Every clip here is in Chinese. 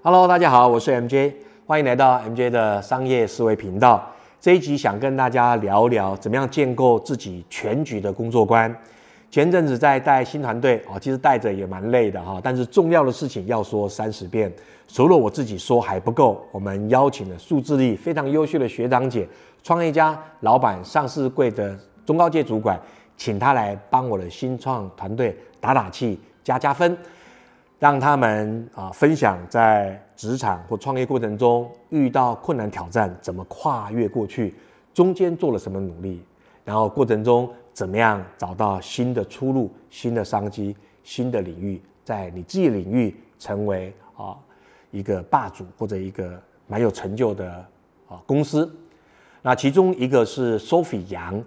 Hello，大家好，我是 MJ，欢迎来到 MJ 的商业思维频道。这一集想跟大家聊聊怎么样建构自己全局的工作观。前阵子在带新团队哦，其实带着也蛮累的哈，但是重要的事情要说三十遍，除了我自己说还不够，我们邀请了数字力非常优秀的学长姐、创业家、老板、上市柜的中高阶主管，请他来帮我的新创团队打打气、加加分。让他们啊分享在职场或创业过程中遇到困难挑战怎么跨越过去，中间做了什么努力，然后过程中怎么样找到新的出路、新的商机、新的领域，在你自己领域成为啊一个霸主或者一个蛮有成就的啊公司。那其中一个是 Sophie 杨，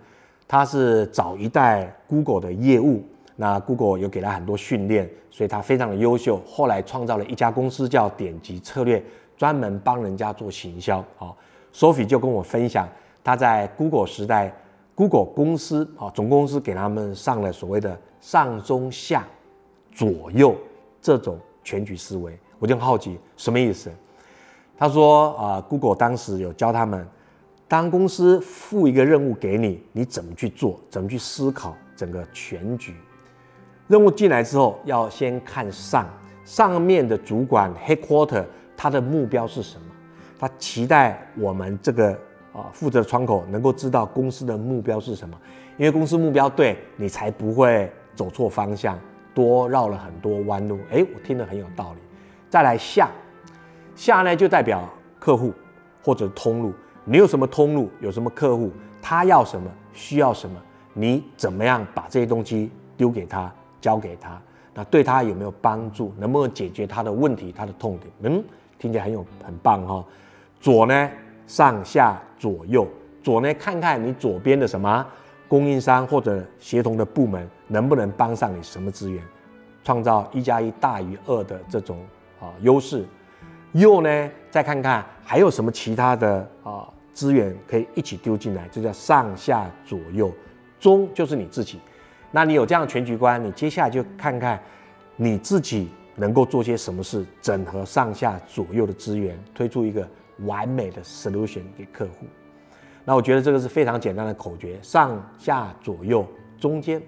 他是早一代 Google 的业务。那 Google 有给他很多训练，所以他非常的优秀。后来创造了一家公司叫点击策略，专门帮人家做行销。啊，Sophie 就跟我分享，他在 Google 时代，Google 公司啊总公司给他们上了所谓的上中下左右这种全局思维。我就很好奇什么意思？他说啊，Google 当时有教他们，当公司付一个任务给你，你怎么去做，怎么去思考整个全局。任务进来之后，要先看上上面的主管 headquarter，他的目标是什么？他期待我们这个啊负责窗口能够知道公司的目标是什么，因为公司目标对你才不会走错方向，多绕了很多弯路。哎，我听得很有道理。再来下下呢，就代表客户或者通路，你有什么通路，有什么客户，他要什么，需要什么，你怎么样把这些东西丢给他？交给他，那对他有没有帮助？能不能解决他的问题、他的痛点？嗯，听起来很有很棒哈。左呢，上下左右，左呢，看看你左边的什么供应商或者协同的部门能不能帮上你什么资源，创造一加一大于二的这种啊优势。右呢，再看看还有什么其他的啊资源可以一起丢进来，这叫上下左右。中就是你自己。那你有这样的全局观，你接下来就看看你自己能够做些什么事，整合上下左右的资源，推出一个完美的 solution 给客户。那我觉得这个是非常简单的口诀：上下左右中间。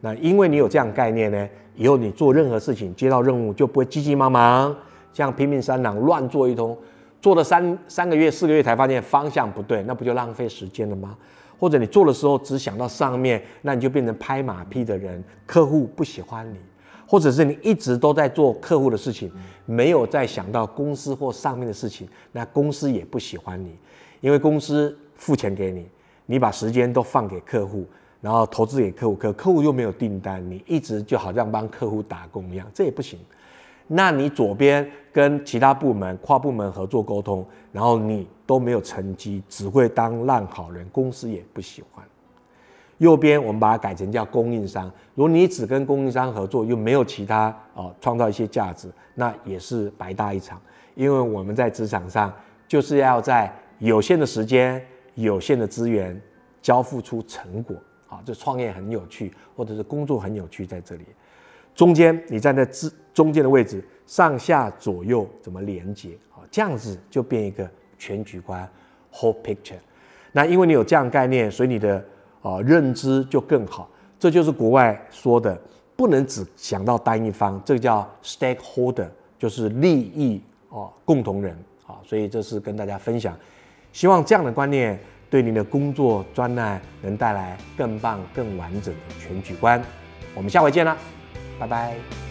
那因为你有这样概念呢，以后你做任何事情，接到任务就不会急急忙忙，像拼命三郎乱做一通，做了三三个月、四个月才发现方向不对，那不就浪费时间了吗？或者你做的时候只想到上面，那你就变成拍马屁的人，客户不喜欢你；或者是你一直都在做客户的事情，没有再想到公司或上面的事情，那公司也不喜欢你，因为公司付钱给你，你把时间都放给客户，然后投资给客户，可客户又没有订单，你一直就好像帮客户打工一样，这也不行。那你左边跟其他部门跨部门合作沟通，然后你都没有成绩，只会当烂好人，公司也不喜欢。右边我们把它改成叫供应商，如果你只跟供应商合作，又没有其他哦创造一些价值，那也是白搭一场。因为我们在职场上就是要在有限的时间、有限的资源交付出成果。啊，这创业很有趣，或者是工作很有趣，在这里。中间你站在之中间的位置，上下左右怎么连接？好，这样子就变一个全局观，whole picture。那因为你有这样概念，所以你的啊认知就更好。这就是国外说的，不能只想到单一方，这个叫 stakeholder，就是利益哦共同人啊。所以这是跟大家分享，希望这样的观念对您的工作专案能带来更棒、更完整的全局观。我们下回见了。拜拜。